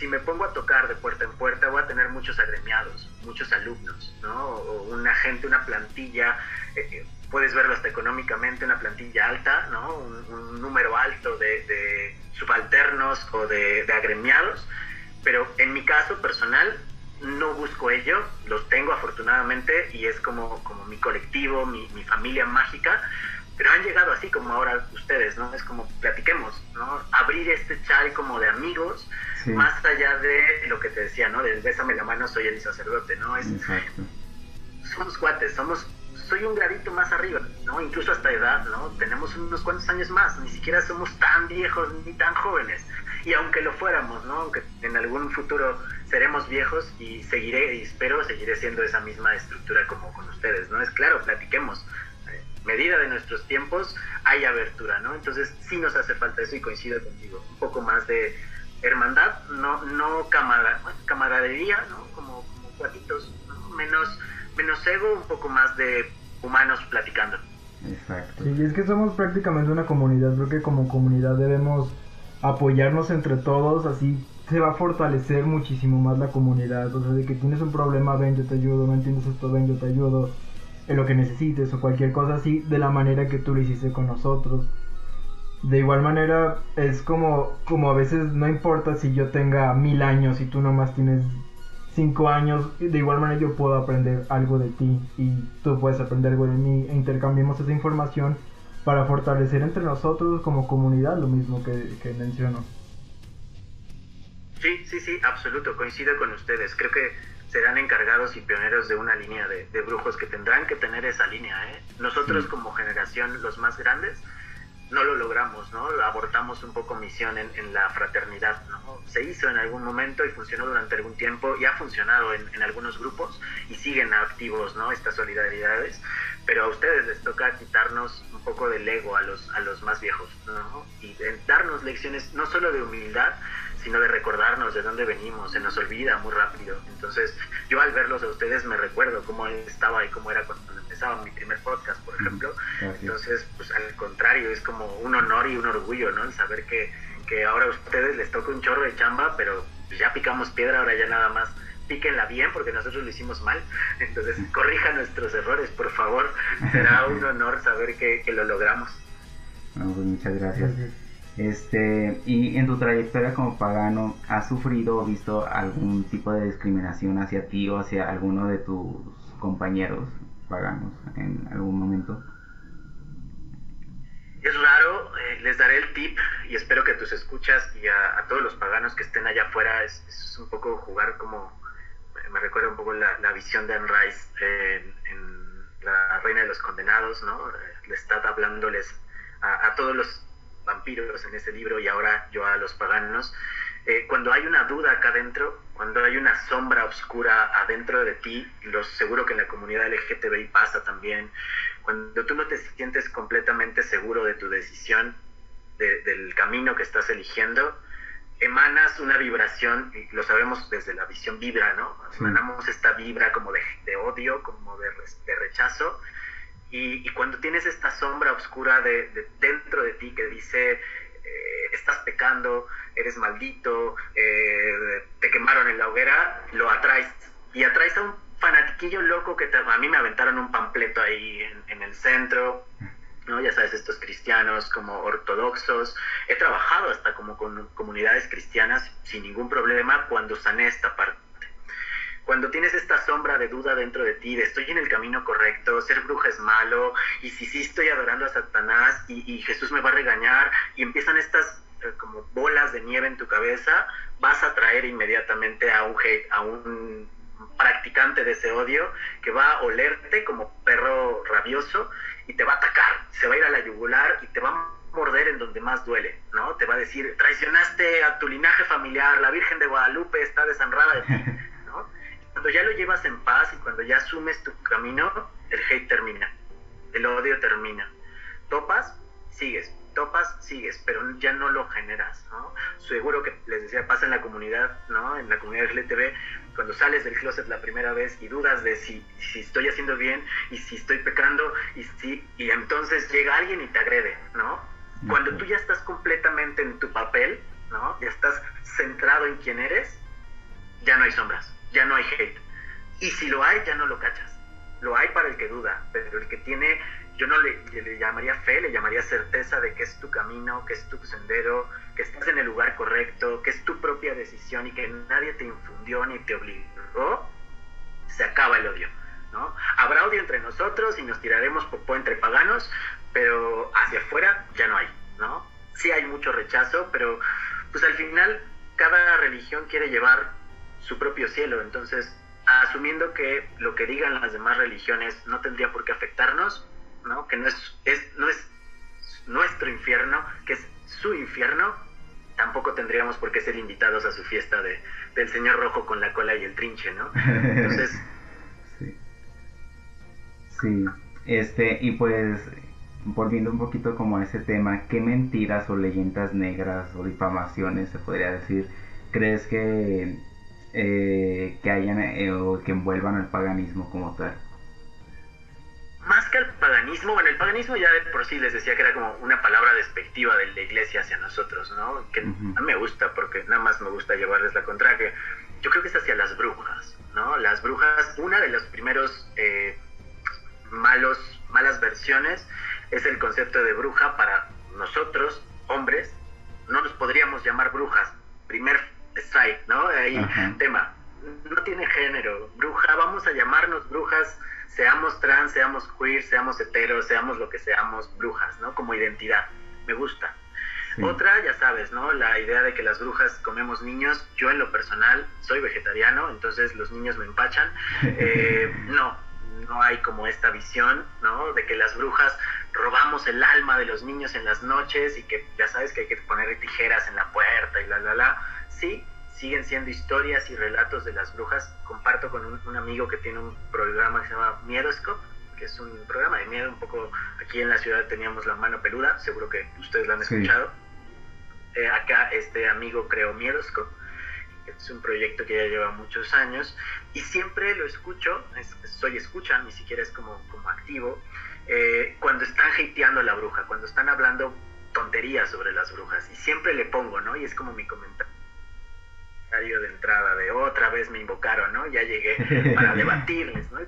si me pongo a tocar de puerta en puerta, voy a tener muchos agremiados, muchos alumnos, ¿no? O una gente, una plantilla, eh, eh, puedes verlo hasta económicamente, una plantilla alta, ¿no? Un, número alto de, subalternos o de, agremiados, pero en mi caso personal no busco ello, los tengo afortunadamente y es como, como mi colectivo, mi, mi familia mágica, pero han llegado así como ahora ustedes, ¿no? Es como platiquemos, ¿no? Abrir este chat como de amigos, más allá de lo que te decía, ¿no? Del bésame la mano, soy el sacerdote, ¿no? Es, Exacto. Somos cuates, somos, soy un gradito más arriba, ¿no? Incluso hasta edad, ¿no? Tenemos unos cuantos años más, ni siquiera somos tan viejos ni tan jóvenes. Y aunque lo fuéramos, ¿no? Aunque en algún futuro seremos viejos y seguiré, y espero, seguiré siendo esa misma estructura como con ustedes, ¿no? Es claro, platiquemos medida de nuestros tiempos hay abertura, ¿no? Entonces sí nos hace falta eso y coincido contigo, un poco más de, hermandad, no, no camaradería, ¿no? Como, como cuatitos, menos, menos ego, un poco más de humanos platicando. Exacto. Sí, es que somos prácticamente una comunidad, creo que como comunidad debemos apoyarnos entre todos, así se va a fortalecer muchísimo más la comunidad, o sea, de que tienes un problema, ven, yo te ayudo, no entiendes esto, ven, yo te ayudo, en lo que necesites o cualquier cosa así, de la manera que tú lo hiciste con nosotros. De igual manera, es como, como a veces no importa si yo tenga mil años y tú nomás tienes cinco años, de igual manera yo puedo aprender algo de ti y tú puedes aprender algo de mí e intercambiemos esa información para fortalecer entre nosotros como comunidad lo mismo que, que menciono. Sí, sí, sí, absoluto, coincido con ustedes. Creo que serán encargados y pioneros de una línea de, brujos que tendrán que tener esa línea. ¿eh? Nosotros como generación, los más grandes, no lo logramos, ¿no? Abortamos un poco misión en, la fraternidad, ¿no? Se hizo en algún momento y funcionó durante algún tiempo y ha funcionado en, en, algunos grupos y siguen activos, ¿no? Estas solidaridades, pero a ustedes les toca quitarnos un poco del ego a los, a los más viejos, ¿no? Y darnos lecciones no solo de humildad, sino de recordarnos de dónde venimos, se nos olvida muy rápido. Entonces, yo al verlos a ustedes me recuerdo cómo estaba y cómo era cuando empezaba mi primer podcast, por ejemplo. Entonces, pues al contrario, es como un honor y un orgullo, ¿no? El saber que, que ahora a ustedes les toca un chorro de chamba, pero ya picamos piedra, ahora ya nada más píquenla bien porque nosotros lo hicimos mal. Entonces, corrija nuestros errores, por favor. Será un honor saber que, que lo logramos. Pues muchas gracias. Este, y en tu trayectoria como pagano, ¿has sufrido o visto algún tipo de discriminación hacia ti o hacia alguno de tus compañeros paganos en algún momento? Es raro, eh, les daré el tip y espero que tus escuchas y a, todos los paganos que estén allá afuera es, un poco jugar como, me recuerda un poco la, visión de Anne Rice en, La Reina de los Condenados, ¿no? Le está hablándoles a, a todos los vampiros en ese libro y ahora yo a los paganos, eh, cuando hay una duda acá adentro, cuando hay una sombra oscura adentro de ti, lo seguro que en la comunidad LGTBI pasa también, cuando tú no te sientes completamente seguro de tu decisión, del camino que estás eligiendo, emanas una vibración, y lo sabemos desde la visión vibra, ¿no? Emanamos esta vibra como de, odio, como de, de rechazo, y, cuando tienes esta sombra oscura de, dentro de ti que dice, eh, estás pecando, eres maldito, eh, te quemaron en la hoguera, lo atraes. Y atraes a un fanatiquillo loco que a mí me aventaron un pampleto ahí en, el centro, ¿no? Ya sabes, estos cristianos como ortodoxos. He trabajado hasta como con comunidades cristianas sin ningún problema cuando sané esta parte cuando tienes esta sombra de duda dentro de ti, de estoy en el camino correcto, ser bruja es malo, y si sí estoy adorando a Satanás y, Jesús me va a regañar, y empiezan estas eh, como bolas de nieve en tu cabeza, vas a traer inmediatamente a un hate, a un practicante de ese odio que va a olerte como perro rabioso y te va a atacar, se va a ir a la yugular y te va a morder en donde más duele, ¿no? Te va a decir, traicionaste a tu linaje familiar, la Virgen de Guadalupe está desanrada de ti. Cuando ya lo llevas en paz y cuando ya asumes tu camino, el hate termina, el odio termina. Topas, sigues, topas, sigues, pero ya no lo generas, ¿no? Seguro que les decía, pasa en la comunidad, ¿no? En la comunidad LTV, cuando sales del closet la primera vez y dudas de si, si estoy haciendo bien y si estoy pecando y si, y entonces llega alguien y te agrede, ¿no? Cuando tú ya estás completamente en tu papel, ¿no? Ya estás centrado en quién eres, ya no hay sombras ya no hay hate. Y si lo hay, ya no lo cachas. Lo hay para el que duda, pero el que tiene, yo no le, le, llamaría fe, le llamaría certeza de que es tu camino, que es tu sendero, que estás en el lugar correcto, que es tu propia decisión y que nadie te infundió ni te obligó, se acaba el odio. ¿no? Habrá odio entre nosotros y nos tiraremos popó entre paganos, pero hacia afuera ya no hay, ¿no? Sí hay mucho rechazo, pero pues al final cada religión quiere llevar su propio cielo. Entonces, asumiendo que lo que digan las demás religiones no tendría por qué afectarnos, ¿no? que no es, es, no es nuestro infierno, que es su infierno, tampoco tendríamos por qué ser invitados a su fiesta de, del señor rojo con la cola y el trinche, ¿no? Entonces... sí. Sí, este, y pues volviendo un poquito como a ese tema, ¿qué mentiras o leyendas negras o difamaciones se podría decir crees que, eh, que hayan eh, o que envuelvan al paganismo como tal? Más que al paganismo, bueno, el paganismo ya de por sí les decía que era como una palabra despectiva de la iglesia hacia nosotros, ¿no? Que a mí me gusta porque nada más me gusta llevarles la contraria. Yo creo que es hacia las brujas, ¿no? Las brujas, una de los primeros eh, malos, malas versiones es el concepto de bruja para nosotros, hombres, no nos podríamos llamar brujas. Primer strike, ¿no? Ahí, tema. No tiene género. Bruja, vamos a llamarnos brujas, seamos trans, seamos queer, seamos heteros, seamos lo que seamos, brujas, ¿no? Como identidad. Me gusta. Otra, ya sabes, ¿no? La idea de que las brujas comemos niños. Yo en lo personal soy vegetariano, entonces los niños me empachan. Eh, no, no hay como esta visión, ¿no? De que las brujas robamos el alma de los niños en las noches y que ya sabes que hay que poner tijeras en la puerta y la, la, la. Sí, siguen siendo historias y relatos de las brujas. Comparto con un, amigo que tiene un programa que se llama Miedoscope, que es un programa de miedo, un poco aquí en la ciudad teníamos la mano peluda, seguro que ustedes la han escuchado. Eh, acá este amigo creó Miedoscope es un proyecto que ya lleva muchos años y siempre lo escucho, soy escucha, ni siquiera es como, como activo, eh, cuando están hateando a la bruja, cuando están hablando tonterías sobre las brujas y siempre le pongo, ¿no? Y es como mi comentario de entrada de otra vez me invocaron, ¿no? Ya llegué para debatirles, ¿no?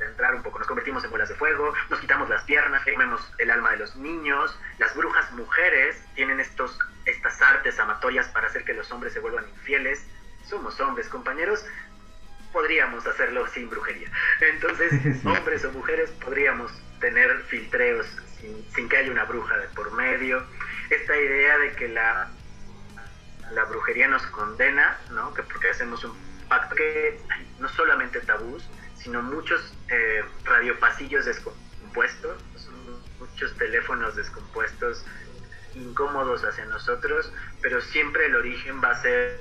entrar un poco. Nos convertimos en bolas de fuego, nos quitamos las piernas, comemos el alma de los niños. Las brujas mujeres tienen estos, estas artes amatorias para hacer que los hombres se vuelvan infieles. Somos hombres, compañeros. Podríamos hacerlo sin brujería. Entonces, hombres o mujeres podríamos tener filtreos sin, sin que haya una bruja de por medio. Esta idea de que la, la brujería nos condena, ¿no? Que porque hacemos un pacto que no solamente tabús, sino muchos eh, radiopasillos descompuestos, muchos teléfonos descompuestos, incómodos hacia nosotros, pero siempre el origen va a ser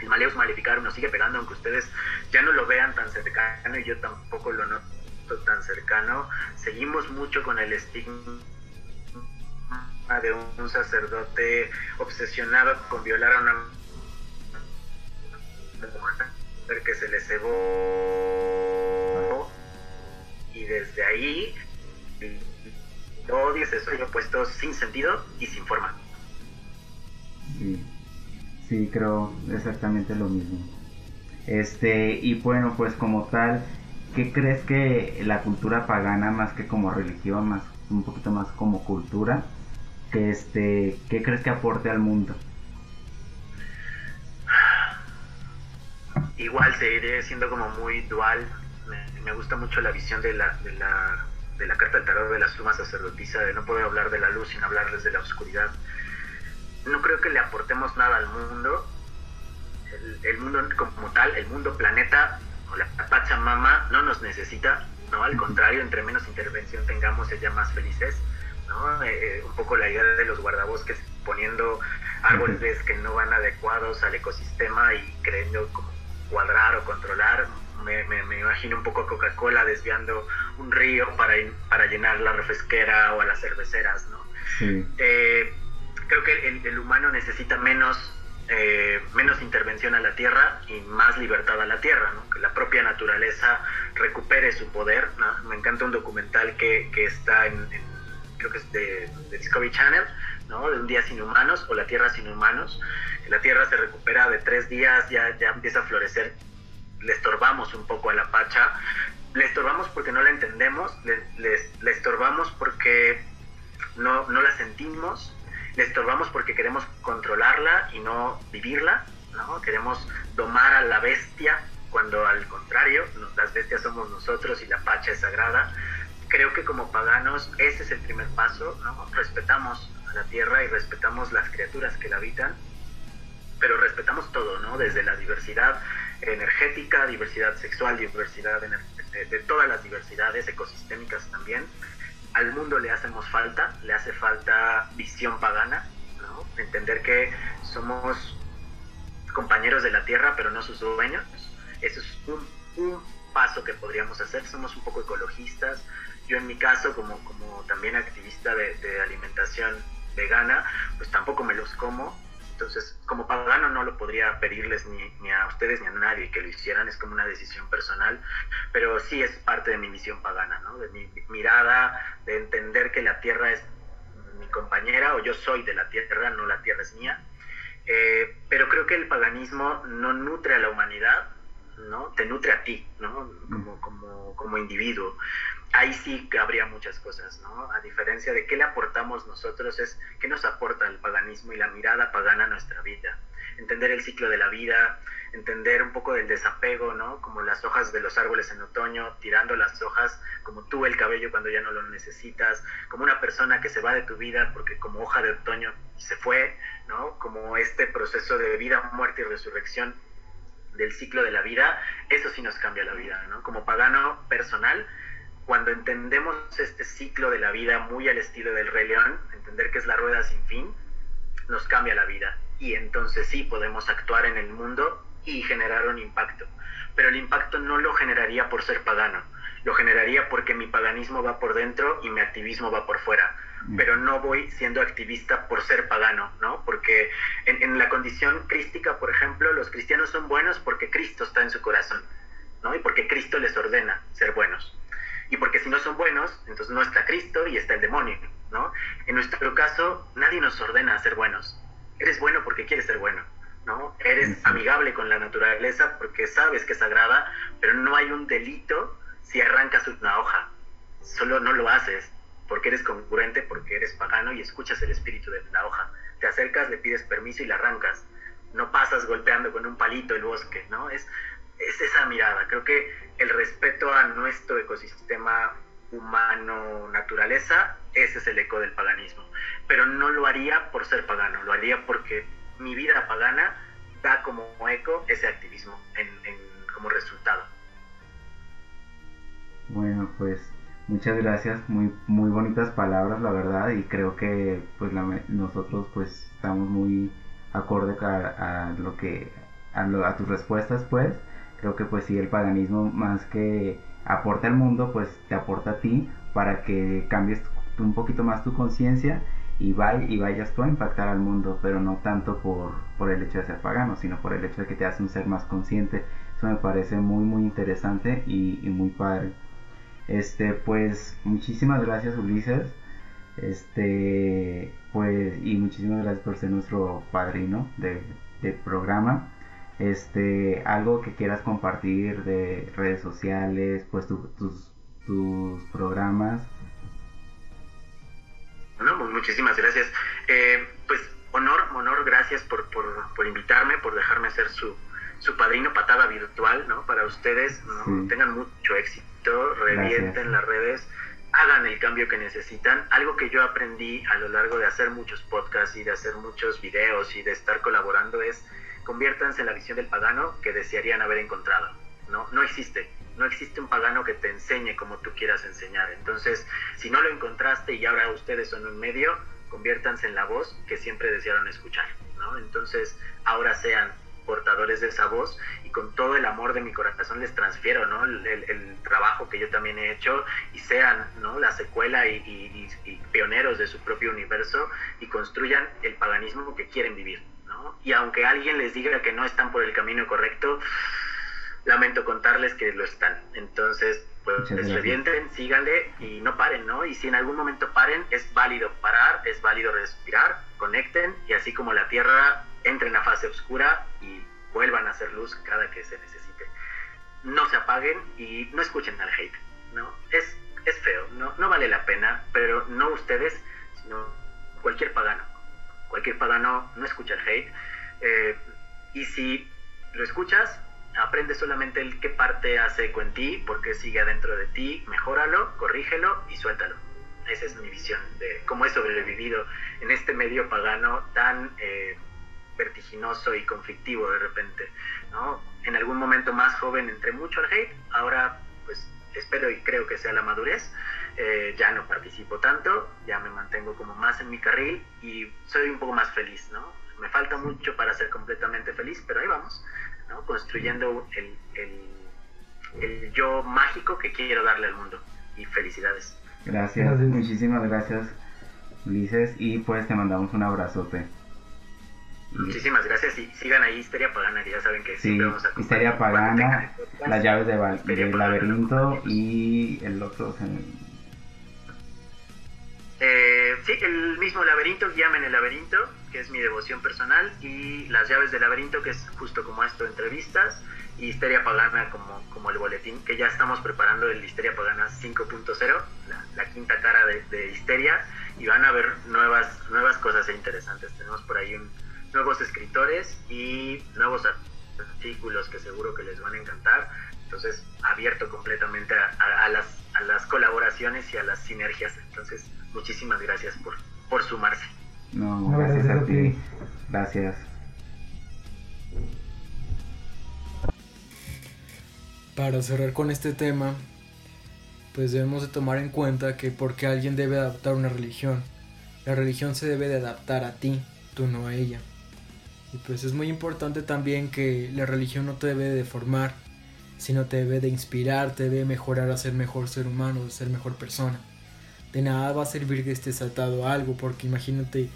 el Maleus Maleficarum nos sigue pegando, aunque ustedes ya no lo vean tan cercano y yo tampoco lo noto tan cercano, seguimos mucho con el estigma de un sacerdote obsesionado con violar a una mujer que se le cebó y desde ahí el odio sueño puesto sin sentido y sin forma. Sí, sí, creo exactamente lo mismo. Este, y bueno, pues como tal, ¿qué crees que la cultura pagana, más que como religión, más un poquito más como cultura, que este, ¿qué crees que aporte al mundo? igual seguiré siendo como muy dual. Me, gusta mucho la visión de la, de la, de la carta del tarot de la suma sacerdotisa, de no poder hablar de la luz sin hablarles de la oscuridad. No creo que le aportemos nada al mundo. El, mundo como tal, el mundo planeta la Pachamama no nos necesita, ¿no? Al contrario, entre menos intervención tengamos, ella más felices, ¿no? Eh, eh, un poco la idea de los guardabosques poniendo árboles que no van adecuados al ecosistema y creyendo como cuadrar o controlar. Me, me, imagino un poco a Coca-Cola desviando un río para, para llenar la refresquera o a las cerveceras, ¿no? Eh, creo que el, humano necesita menos, eh, menos intervención a la tierra y más libertad a la tierra, ¿no? Que la propia naturaleza recupere su poder, Me encanta un documental que, que está en, creo que es de, Discovery Channel, ¿no? De un día sin humanos o la tierra sin humanos. La tierra se recupera de tres días, ya, ya empieza a florecer, le estorbamos un poco a la pacha, le estorbamos porque no la entendemos, le, estorbamos porque no, no, la sentimos, le estorbamos porque queremos controlarla y no vivirla, ¿no? queremos domar a la bestia cuando al contrario, las bestias somos nosotros y la pacha es sagrada. Creo que como paganos ese es el primer paso, ¿no? respetamos a la tierra y respetamos las criaturas que la habitan pero respetamos todo, ¿no? Desde la diversidad energética, diversidad sexual, diversidad de, todas las diversidades ecosistémicas también. Al mundo le hacemos falta, le hace falta visión pagana. Entender que somos compañeros de la tierra, pero no sus dueños. Eso es un, un paso que podríamos hacer. Somos un poco ecologistas. Yo en mi caso, como, como también activista de alimentación vegana, pues tampoco me los como. Entonces, como pagano no lo podría pedirles ni, a ustedes ni a nadie que lo hicieran, es como una decisión personal, pero sí es parte de mi misión pagana, ¿no? de mi mirada, de entender que la tierra es mi compañera o yo soy de la tierra, no la tierra es mía. Eh, pero creo que el paganismo no nutre a la humanidad, ¿no? Te nutre a ti, ¿no? Como, como, como individuo. Ahí sí habría muchas cosas, ¿no? A diferencia de qué le aportamos nosotros, es qué nos aporta el paganismo y la mirada pagana a nuestra vida. Entender el ciclo de la vida, entender un poco del desapego, ¿no? Como las hojas de los árboles en otoño, tirando las hojas, como tú el cabello cuando ya no lo necesitas, como una persona que se va de tu vida porque como hoja de otoño se fue, ¿no? Como este proceso de vida, muerte y resurrección del ciclo de la vida, eso sí nos cambia la vida, ¿no? Como pagano personal, cuando entendemos este ciclo de la vida muy al estilo del Rey León, entender que es la rueda sin fin, nos cambia la vida. Y entonces sí podemos actuar en el mundo y generar un impacto. Pero el impacto no lo generaría por ser pagano, lo generaría porque mi paganismo va por dentro y mi activismo va por fuera. Pero no voy siendo activista por ser pagano, ¿no? Porque en, en la condición crística, por ejemplo, los cristianos son buenos porque Cristo está en su corazón, ¿no? Y porque Cristo les ordena ser buenos. Y porque si no son buenos, entonces no está Cristo y está el demonio, ¿no? En nuestro caso, nadie nos ordena a ser buenos. Eres bueno porque quieres ser bueno. ¿no? Eres amigable con la naturaleza porque sabes que es sagrada, pero no hay un delito si arrancas una hoja. Solo no lo haces porque eres congruente, porque eres pagano y escuchas el espíritu de la hoja. Te acercas, le pides permiso y la arrancas. No pasas golpeando con un palito el bosque, ¿no? Es, es esa mirada. Creo que el respeto a nuestro ecosistema humano, naturaleza, ese es el eco del paganismo. Pero no lo haría por ser pagano, lo haría porque mi vida pagana da como eco ese activismo en, en, como resultado. Bueno, pues muchas gracias, muy muy bonitas palabras, la verdad, y creo que pues la, nosotros pues estamos muy acorde a, a lo que a, lo, a, tus respuestas, pues creo que pues sí el paganismo más que aporta al mundo, pues te aporta a ti para que cambies un poquito más tu conciencia y, vay, y vayas tú a impactar al mundo, pero no tanto por, por el hecho de ser pagano, sino por el hecho de que te hace un ser más consciente. Eso me parece muy, muy interesante y, muy padre. Este, pues, muchísimas gracias Ulises. Este, pues, y muchísimas gracias por ser nuestro padrino de, del programa. Este, algo que quieras compartir de redes sociales, pues tu, tus, tus programas. No, pues muchísimas gracias. Eh, pues honor, honor, gracias por, por, por, invitarme, por dejarme ser su, su padrino patada virtual, ¿no? Para ustedes, ¿no? Sí. Tengan mucho éxito, revienten gracias. las redes, hagan el cambio que necesitan. Algo que yo aprendí a lo largo de hacer muchos podcasts y de hacer muchos videos y de estar colaborando es conviértanse en la visión del pagano que desearían haber encontrado, ¿no? No existe no existe un pagano que te enseñe como tú quieras enseñar. Entonces, si no lo encontraste y ahora ustedes son un medio, conviértanse en la voz que siempre desearon escuchar, ¿no? Entonces, ahora sean portadores de esa voz y con todo el amor de mi corazón les transfiero, ¿no? El, trabajo que yo también he hecho y sean, ¿no? La secuela y, pioneros de su propio universo y construyan el paganismo que quieren vivir, ¿no? Y aunque alguien les diga que no están por el camino correcto, lamento contarles que lo están. Entonces, pues les revienten, síganle y no paren, ¿no? Y si en algún momento paren, es válido parar, es válido respirar, conecten y así como la Tierra entre en la fase oscura y vuelvan a hacer luz cada que se necesite. No se apaguen y no escuchen al hate, ¿no? Es, es feo, ¿no? no vale la pena, pero no ustedes, sino cualquier pagano. Cualquier pagano no escucha el hate. Eh, y si lo escuchas, aprende solamente el qué parte hace eco en ti, por qué sigue adentro de ti, mejóralo, corrígelo y suéltalo. Esa es mi visión de cómo he sobrevivido en este medio pagano tan eh, vertiginoso y conflictivo de repente. ¿no? En algún momento más joven entré mucho al hate, ahora pues espero y creo que sea la madurez. Eh, ya no participo tanto, ya me mantengo como más en mi carril y soy un poco más feliz, ¿no? me falta mucho para ser completamente feliz, pero ahí vamos, ¿no? construyendo el, el, el yo mágico que quiero darle al mundo. Y felicidades. Gracias, Gracias. muchísimas gracias, Ulises, y pues te mandamos un abrazote. Muchísimas gracias y sigan ahí Histeria Pagana, que ya saben que Sí, siempre vamos a. Histeria Pagana, las llaves de Pagana, laberinto y el otro Eh, sí, el mismo laberinto, Guíame en el laberinto, que es mi devoción personal, y las llaves del laberinto, que es justo como esto, entrevistas, y Histeria Pagana como, como el boletín, que ya estamos preparando el Histeria Pagana 5.0, la, la quinta cara de, Histeria, y van a ver nuevas, nuevas cosas interesantes. Tenemos por ahí un- nuevos escritores y nuevos artículos que seguro que les van a encantar. Entonces, abierto completamente a- a las, a las colaboraciones y a las sinergias. Entonces, muchísimas gracias por, por sumarse. No, gracias gracias a a ti. ti. Gracias. Para cerrar con este tema, pues debemos de tomar en cuenta que porque alguien debe adaptar una religión, la religión se debe de adaptar a ti, tú no a ella. Y pues es muy importante también que la religión no te debe de deformar, sino te debe de inspirar, te debe mejorar a ser mejor ser humano, a ser mejor persona. De nada va a servir que estés atado a algo, porque imagínate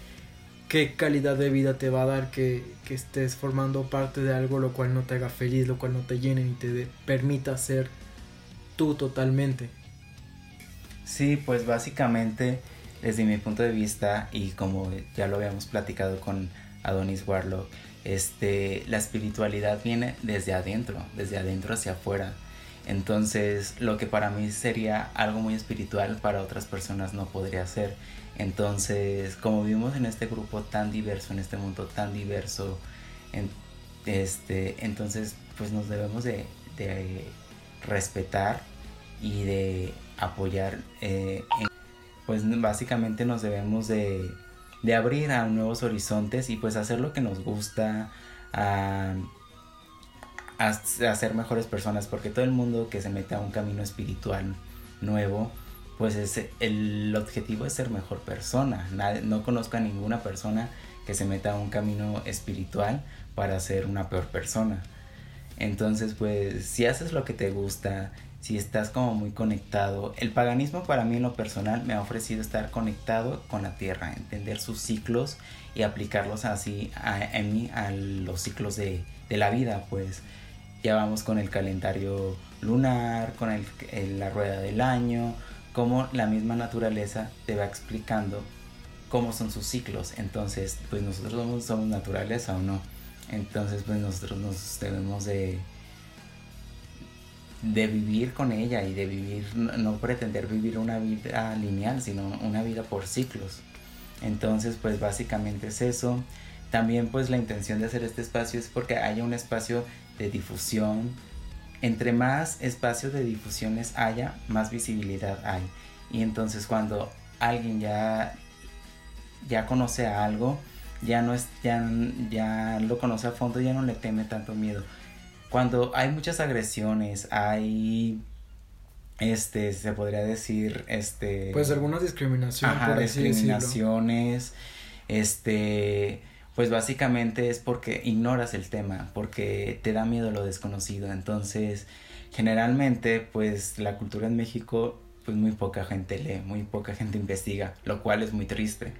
qué calidad de vida te va a dar que, estés formando parte de algo lo cual no te haga feliz, lo cual no te llene ni te de- permita ser tú totalmente. Sí, pues básicamente desde mi punto de vista y como ya lo habíamos platicado con Adonis Warlock, este, la espiritualidad viene desde adentro, desde adentro hacia afuera. Entonces, lo que para mí sería algo muy espiritual, para otras personas no podría ser. Entonces, como vivimos en este grupo tan diverso, en este mundo tan diverso, este, entonces, pues nos debemos de, de respetar y de apoyar. eh, pues básicamente nos debemos de, de abrir a nuevos horizontes y pues hacer lo que nos gusta, a, a ser mejores personas, porque todo el mundo que se mete a un camino espiritual nuevo, pues es, el objetivo es ser mejor persona. Nadie- no conozco a ninguna persona que se meta a un camino espiritual para ser una peor persona. Entonces, pues, si haces lo que te gusta, si estás como muy conectado, el paganismo para mí en lo personal me ha ofrecido estar conectado con la tierra, entender sus ciclos y aplicarlos así a, en mí a los ciclos de, de la vida, pues ya vamos con el calendario lunar, con el, la rueda del año, como la misma naturaleza te va explicando cómo son sus ciclos. Entonces, pues nosotros somos, somos naturaleza o no. Entonces, pues nosotros nos debemos de de vivir con ella y de vivir, no, no pretender vivir una vida lineal, sino una vida por ciclos. Entonces, pues básicamente es eso. También pues la intención de hacer este espacio es porque haya un espacio de difusión. Entre más espacios de difusiones haya, más visibilidad hay. Y entonces cuando alguien ya, ya conoce a algo, ya no es, ya, ya lo conoce a fondo, ya no le teme tanto miedo. Cuando hay muchas agresiones, hay este, se podría decir, este Pues alguna discriminación, Ajá, por así decirlo. discriminaciones, este, pues básicamente es porque ignoras el tema, porque te da miedo lo desconocido. Entonces, generalmente, pues la cultura en México, pues muy poca gente lee, muy poca gente investiga, lo cual es muy triste.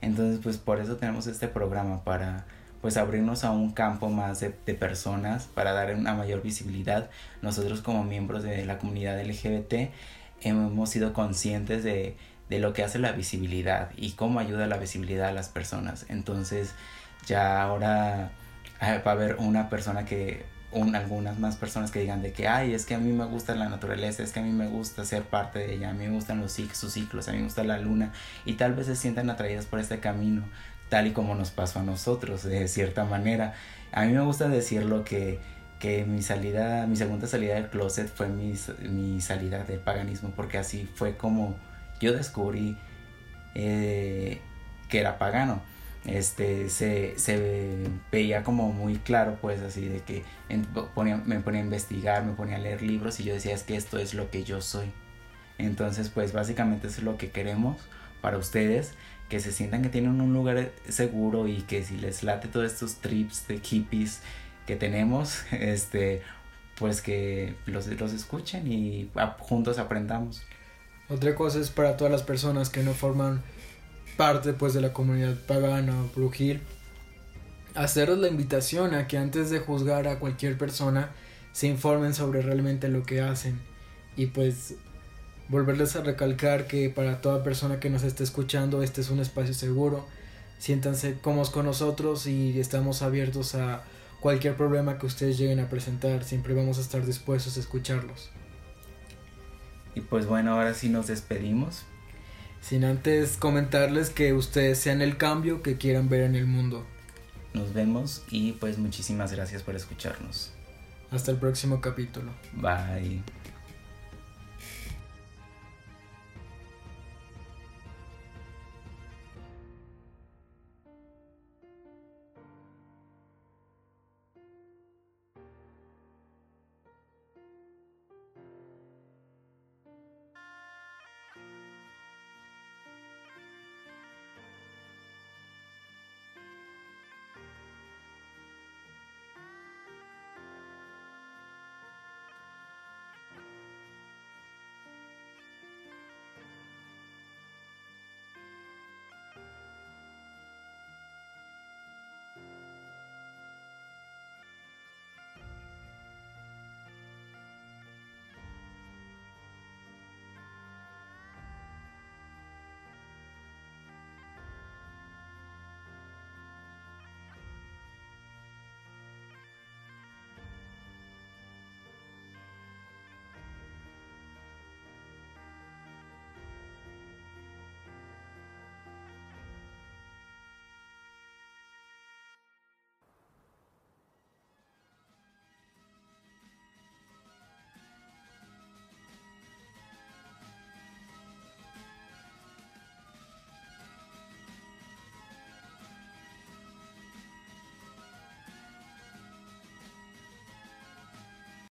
Entonces, pues por eso tenemos este programa para pues abrirnos a un campo más de, personas para dar una mayor visibilidad. Nosotros como miembros de la comunidad LGBT hemos sido conscientes de, de lo que hace la visibilidad y cómo ayuda la visibilidad a las personas. Entonces ya ahora eh, va a haber una persona que, un, algunas más personas que digan de que, ay, es que a mí me gusta la naturaleza, es que a mí me gusta ser parte de ella, a mí me gustan los sus ciclos, a mí me gusta la luna y tal vez se sientan atraídas por este camino, tal y como nos pasó a nosotros, de cierta manera. A mí me gusta decirlo que que mi salida, mi segunda salida del closet fue mi, mi salida del paganismo, porque así fue como yo descubrí eh, que era pagano. Este, se, se veía como muy claro, pues así de que me ponía a investigar, me ponía a leer libros y yo decía, es que esto es lo que yo soy. Entonces, pues básicamente es lo que queremos para ustedes, que se sientan que tienen un lugar seguro y que si les late todos estos trips de hippies que tenemos, este, pues que los, los escuchen y juntos aprendamos. Otra cosa es para todas las personas que no forman parte pues de la comunidad pagana o brujil, haceros la invitación a que antes de juzgar a cualquier persona se informen sobre realmente lo que hacen. Y pues volverles a recalcar que para toda persona que nos esté escuchando este es un espacio seguro. Siéntanse cómodos con nosotros y estamos abiertos a cualquier problema que ustedes lleguen a presentar. Siempre vamos a estar dispuestos a escucharlos. Y pues bueno ahora sí nos despedimos sin antes comentarles que ustedes sean el cambio que quieran ver en el mundo. Nos vemos y pues muchísimas gracias por escucharnos. Hasta el próximo capítulo. Bye